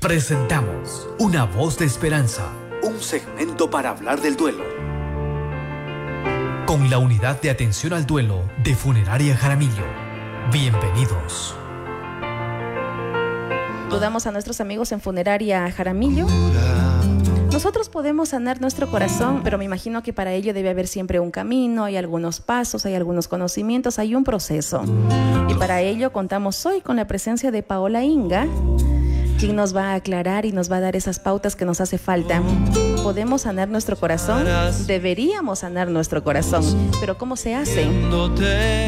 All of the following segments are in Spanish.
Presentamos Una voz de esperanza, un segmento para hablar del duelo. Con la unidad de atención al duelo de Funeraria Jaramillo. Bienvenidos. Saludamos a nuestros amigos en Funeraria Jaramillo. Nosotros podemos sanar nuestro corazón, pero me imagino que para ello debe haber siempre un camino, hay algunos pasos, hay algunos conocimientos, hay un proceso. Y para ello contamos hoy con la presencia de Paola Inga quien nos va a aclarar y nos va a dar esas pautas que nos hace falta. ¿Podemos sanar nuestro corazón? Deberíamos sanar nuestro corazón. Pero ¿cómo se hace?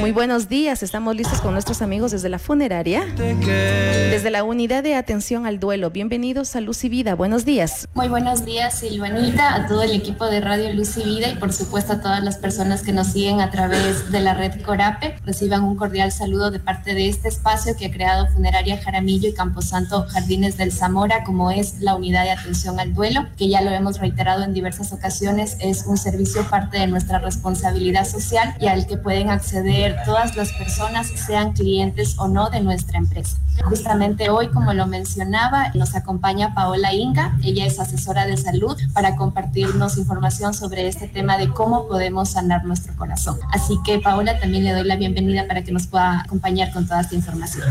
Muy buenos días, estamos listos con nuestros amigos desde la funeraria, desde la unidad de atención al duelo. Bienvenidos a Luz y Vida, buenos días. Muy buenos días, Silvanita, a todo el equipo de Radio Luz y Vida y por supuesto a todas las personas que nos siguen a través de la red Corape. Reciban un cordial saludo de parte de este espacio que ha creado Funeraria Jaramillo y Camposanto Jardín del Zamora, como es la unidad de atención al duelo, que ya lo hemos reiterado en diversas ocasiones, es un servicio parte de nuestra responsabilidad social y al que pueden acceder todas las personas, sean clientes o no de nuestra empresa. Justamente hoy, como lo mencionaba, nos acompaña Paola Inga, ella es asesora de salud para compartirnos información sobre este tema de cómo podemos sanar nuestro corazón. Así que Paola, también le doy la bienvenida para que nos pueda acompañar con toda esta información.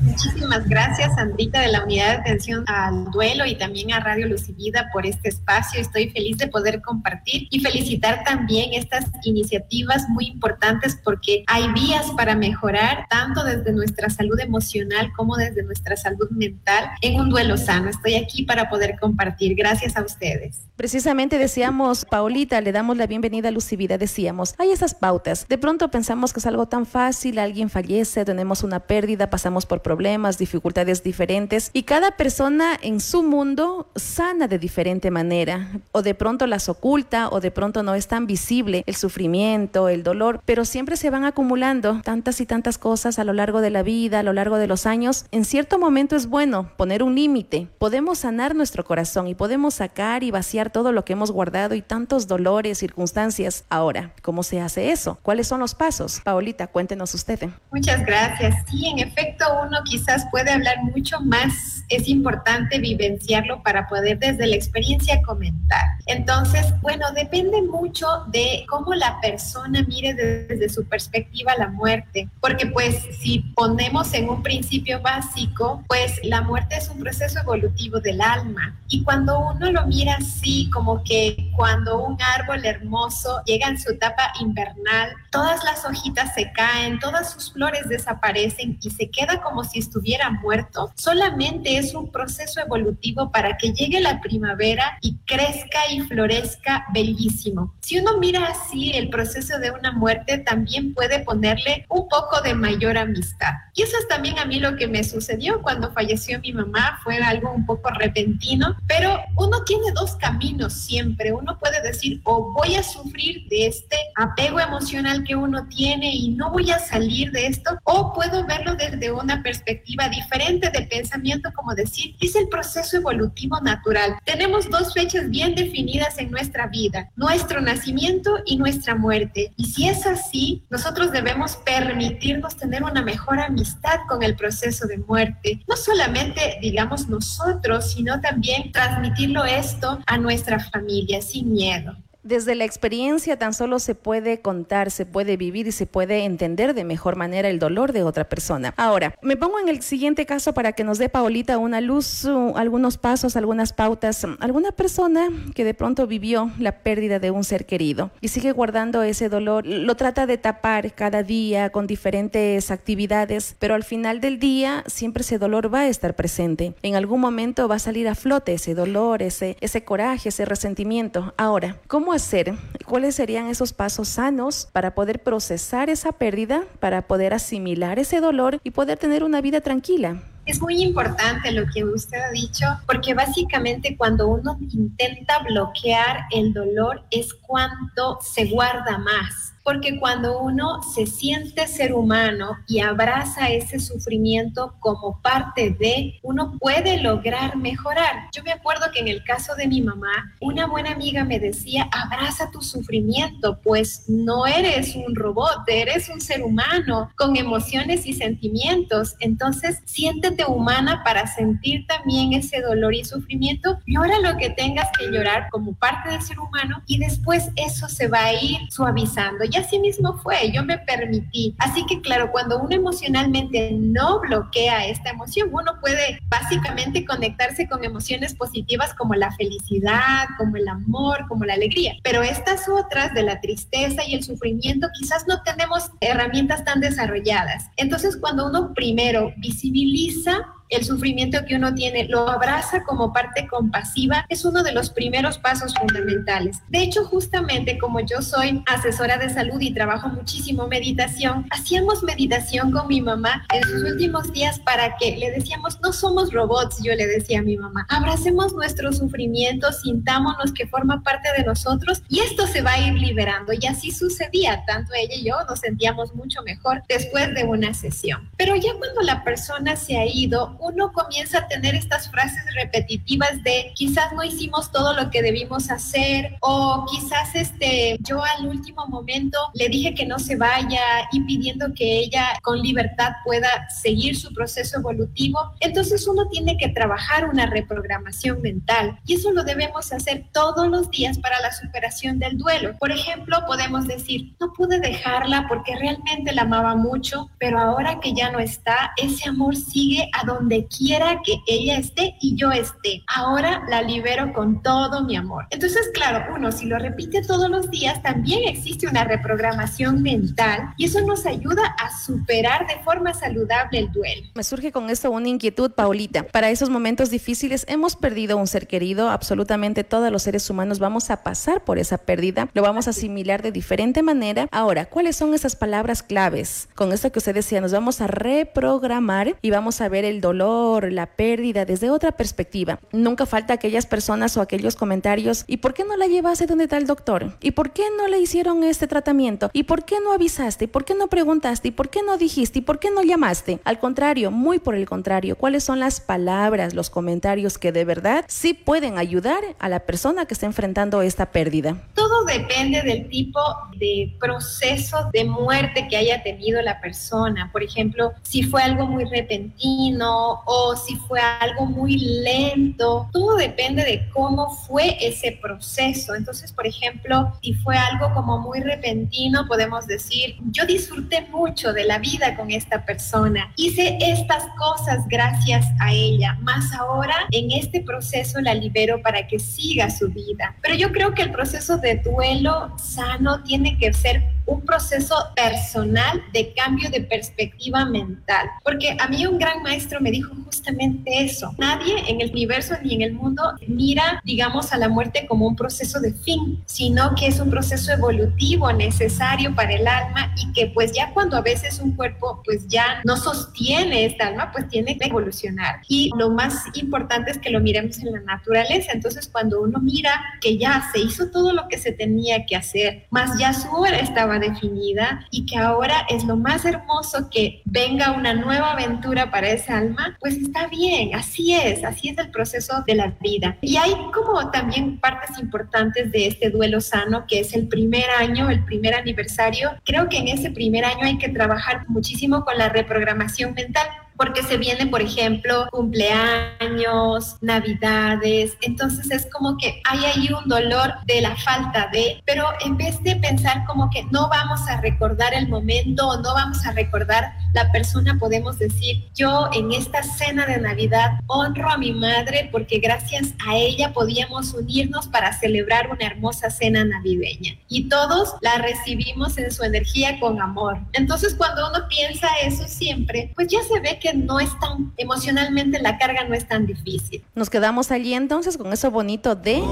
Muchísimas gracias, Sandrita, de la unidad atención al duelo y también a Radio Lucivida por este espacio. Estoy feliz de poder compartir y felicitar también estas iniciativas muy importantes porque hay vías para mejorar tanto desde nuestra salud emocional como desde nuestra salud mental en un duelo sano. Estoy aquí para poder compartir. Gracias a ustedes. Precisamente decíamos, Paulita, le damos la bienvenida a Lucivida, decíamos, hay esas pautas. De pronto pensamos que es algo tan fácil, alguien fallece, tenemos una pérdida, pasamos por problemas, dificultades diferentes y cada persona en su mundo sana de diferente manera, o de pronto las oculta, o de pronto no es tan visible el sufrimiento, el dolor, pero siempre se van acumulando tantas y tantas cosas a lo largo de la vida, a lo largo de los años. En cierto momento es bueno poner un límite. Podemos sanar nuestro corazón y podemos sacar y vaciar todo lo que hemos guardado y tantos dolores, circunstancias. Ahora, ¿cómo se hace eso? ¿Cuáles son los pasos? Paolita, cuéntenos usted. Muchas gracias. Sí, en efecto, uno quizás puede hablar mucho más es importante vivenciarlo para poder desde la experiencia comentar. Entonces, bueno, depende mucho de cómo la persona mire desde, su perspectiva la muerte, porque pues si ponemos en un principio básico, pues la muerte es un proceso evolutivo del alma y cuando uno lo mira así, como que cuando un árbol hermoso llega en su etapa invernal, todas las hojitas se caen, todas sus flores desaparecen y se queda como si estuviera muerto, solamente es un proceso evolutivo para que llegue la primavera y crezca y florezca bellísimo. Si uno mira así el proceso de una muerte, también puede ponerle un poco de mayor amistad. Y eso es también a mí lo que me sucedió cuando falleció mi mamá, fue algo un poco repentino, pero uno tiene dos caminos siempre. Uno puede decir, o voy a sufrir de este apego emocional que uno tiene y no voy a salir de esto, o puedo verlo desde una perspectiva diferente de pensamiento como decir, es el proceso evolutivo natural. Tenemos dos fechas bien definidas en nuestra vida, nuestro nacimiento y nuestra muerte. Y si es así, nosotros debemos permitirnos tener una mejor amistad con el proceso de muerte. No solamente, digamos, nosotros, sino también transmitirlo esto a nuestra familia sin miedo. Desde la experiencia tan solo se puede contar, se puede vivir y se puede entender de mejor manera el dolor de otra persona. Ahora, me pongo en el siguiente caso para que nos dé Paolita una luz, algunos pasos, algunas pautas. Alguna persona que de pronto vivió la pérdida de un ser querido y sigue guardando ese dolor, lo trata de tapar cada día con diferentes actividades, pero al final del día siempre ese dolor va a estar presente. En algún momento va a salir a flote ese dolor, ese, ese coraje, ese resentimiento. Ahora, ¿cómo hacer? ¿Cuáles serían esos pasos sanos para poder procesar esa pérdida, para poder asimilar ese dolor y poder tener una vida tranquila? Es muy importante lo que usted ha dicho, porque básicamente cuando uno intenta bloquear el dolor es cuando se guarda más. Porque cuando uno se siente ser humano y abraza ese sufrimiento como parte de, uno puede lograr mejorar. Yo me acuerdo que en el caso de mi mamá, una buena amiga me decía, abraza tu sufrimiento, pues no eres un robot, eres un ser humano con emociones y sentimientos. Entonces, siéntete humana para sentir también ese dolor y sufrimiento. Llora lo que tengas que llorar como parte del ser humano y después eso se va a ir suavizando. Y así mismo fue, yo me permití. Así que claro, cuando uno emocionalmente no bloquea esta emoción, uno puede básicamente conectarse con emociones positivas como la felicidad, como el amor, como la alegría. Pero estas otras de la tristeza y el sufrimiento quizás no tenemos herramientas tan desarrolladas. Entonces cuando uno primero visibiliza el sufrimiento que uno tiene, lo abraza como parte compasiva, es uno de los primeros pasos fundamentales. De hecho, justamente como yo soy asesora de salud y trabajo muchísimo meditación, hacíamos meditación con mi mamá en sus últimos días para que le decíamos, no somos robots, yo le decía a mi mamá, abracemos nuestro sufrimiento, sintámonos que forma parte de nosotros y esto se va a ir liberando. Y así sucedía, tanto ella y yo nos sentíamos mucho mejor después de una sesión. Pero ya cuando la persona se ha ido, uno comienza a tener estas frases repetitivas de quizás no hicimos todo lo que debimos hacer o quizás este yo al último momento le dije que no se vaya impidiendo que ella con libertad pueda seguir su proceso evolutivo. Entonces uno tiene que trabajar una reprogramación mental y eso lo debemos hacer todos los días para la superación del duelo. Por ejemplo, podemos decir, no pude dejarla porque realmente la amaba mucho, pero ahora que ya no está, ese amor sigue a donde quiera que ella esté y yo esté. Ahora la libero con todo mi amor. Entonces, claro, uno si lo repite todos los días, también existe una reprogramación mental y eso nos ayuda a superar de forma saludable el duelo. Me surge con esto una inquietud, Paulita. Para esos momentos difíciles hemos perdido un ser querido, absolutamente todos los seres humanos vamos a pasar por esa pérdida, lo vamos a asimilar de diferente manera. Ahora, ¿cuáles son esas palabras claves? Con esto que usted decía, nos vamos a reprogramar y vamos a ver el dolor la pérdida desde otra perspectiva. Nunca falta aquellas personas o aquellos comentarios, ¿y por qué no la llevaste donde está el doctor? ¿Y por qué no le hicieron este tratamiento? ¿Y por qué no avisaste? ¿Y por qué no preguntaste? ¿Y por qué no dijiste? ¿Y por qué no llamaste? Al contrario, muy por el contrario, ¿cuáles son las palabras, los comentarios que de verdad sí pueden ayudar a la persona que está enfrentando esta pérdida? Todo depende del tipo de proceso de muerte que haya tenido la persona. Por ejemplo, si fue algo muy repentino o si fue algo muy lento. Todo depende de cómo fue ese proceso. Entonces, por ejemplo, si fue algo como muy repentino, podemos decir, yo disfruté mucho de la vida con esta persona. Hice estas cosas gracias a ella. Más ahora, en este proceso la libero para que siga su vida. Pero yo creo que el proceso de duelo sano tiene que ser un proceso personal de cambio de perspectiva mental. Porque a mí un gran maestro me dijo justamente eso. Nadie en el universo ni en el mundo mira, digamos, a la muerte como un proceso de fin, sino que es un proceso evolutivo necesario para el alma y que pues ya cuando a veces un cuerpo pues ya no sostiene esta alma, pues tiene que evolucionar. Y lo más importante es que lo miremos en la naturaleza. Entonces cuando uno mira que ya se hizo todo lo que se tenía que hacer, más ya su hora estaba definida y que ahora es lo más hermoso que venga una nueva aventura para esa alma, pues está bien, así es, así es el proceso de la vida. Y hay como también partes importantes de este duelo sano, que es el primer año, el primer aniversario. Creo que en ese primer año hay que trabajar muchísimo con la reprogramación mental porque se viene, por ejemplo, cumpleaños, navidades, entonces es como que hay ahí un dolor de la falta de, pero en vez de pensar como que no vamos a recordar el momento o no vamos a recordar la persona, podemos decir, yo en esta cena de Navidad honro a mi madre porque gracias a ella podíamos unirnos para celebrar una hermosa cena navideña y todos la recibimos en su energía con amor. Entonces cuando uno piensa eso siempre, pues ya se ve que no es tan, emocionalmente la carga no es tan difícil. Nos quedamos allí entonces con eso bonito de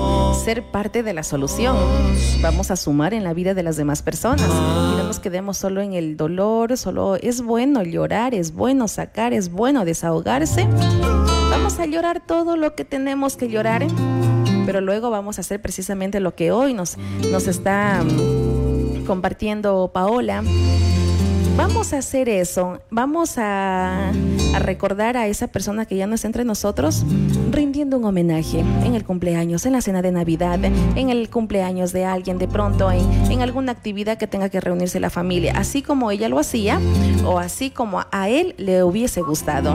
ser parte de la solución. Vamos a sumar en la vida de las demás personas y no nos quedemos solo en el dolor, solo es bueno llorar, es bueno sacar, es bueno desahogarse. Vamos a llorar todo lo que tenemos que llorar, pero luego vamos a hacer precisamente lo que hoy nos, nos está compartiendo Paola. Vamos a hacer eso. Vamos a, recordar a esa persona que ya no está entre nosotros, rindiendo un homenaje en el cumpleaños, en la cena de Navidad, en el cumpleaños de alguien, de pronto, en, alguna actividad que tenga que reunirse la familia, así como ella lo hacía o así como a él le hubiese gustado.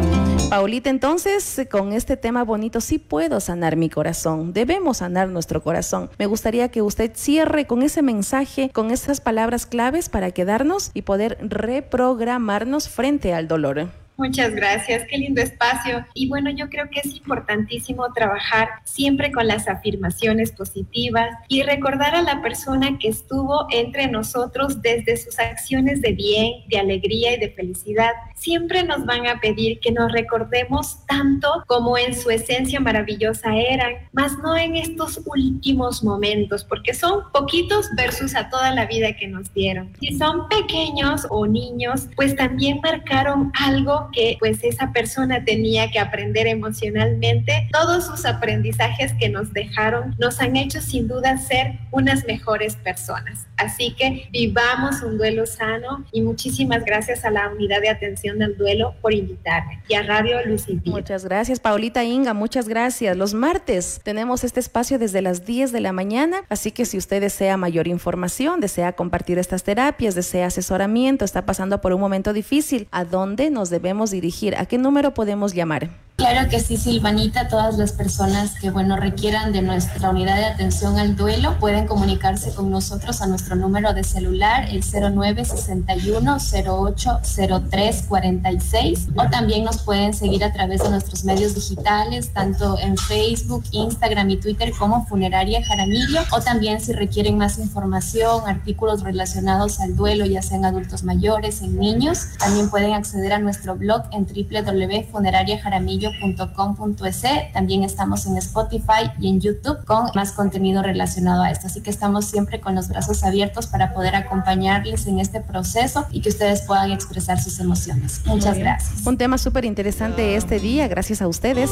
Paulita, entonces, con este tema bonito, sí puedo sanar mi corazón. Debemos sanar nuestro corazón. Me gustaría que usted cierre con ese mensaje, con esas palabras claves para quedarnos y poder reprogramarnos frente al dolor. Muchas gracias, qué lindo espacio. Y bueno, yo creo que es importantísimo trabajar siempre con las afirmaciones positivas y recordar a la persona que estuvo entre nosotros desde sus acciones de bien, de alegría y de felicidad. Siempre nos van a pedir que nos recordemos tanto como en su esencia maravillosa eran, más no en estos últimos momentos, porque son poquitos versus a toda la vida que nos dieron. Si son pequeños o niños, pues también marcaron algo que pues esa persona tenía que aprender emocionalmente. Todos sus aprendizajes que nos dejaron nos han hecho sin duda ser unas mejores personas. Así que vivamos un duelo sano y muchísimas gracias a la unidad de atención del duelo por invitarme y a Radio Lucía. Muchas gracias, Paulita Inga, muchas gracias. Los martes tenemos este espacio desde las 10 de la mañana, así que si usted desea mayor información, desea compartir estas terapias, desea asesoramiento, está pasando por un momento difícil, ¿a dónde nos debemos dirigir? ¿A qué número podemos llamar? Claro que sí, Silvanita. Todas las personas que, bueno, requieran de nuestra unidad de atención al duelo pueden comunicarse con nosotros a nuestro número de celular, el 0961-080346, o también nos pueden seguir a través de nuestros medios digitales, tanto en Facebook, Instagram y Twitter como Funeraria Jaramillo, o también si requieren más información, artículos relacionados al duelo, ya sean adultos mayores, en niños, también pueden acceder a nuestro blog en www.funerariajaramillo .com.es. También estamos en Spotify y en YouTube con más contenido relacionado a esto. Así que estamos siempre con los brazos abiertos para poder acompañarles en este proceso y que ustedes puedan expresar sus emociones. Muchas gracias. Un tema súper interesante este día, gracias a ustedes,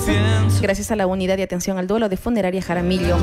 gracias a la unidad de atención al duelo de Funeraria Jaramillo.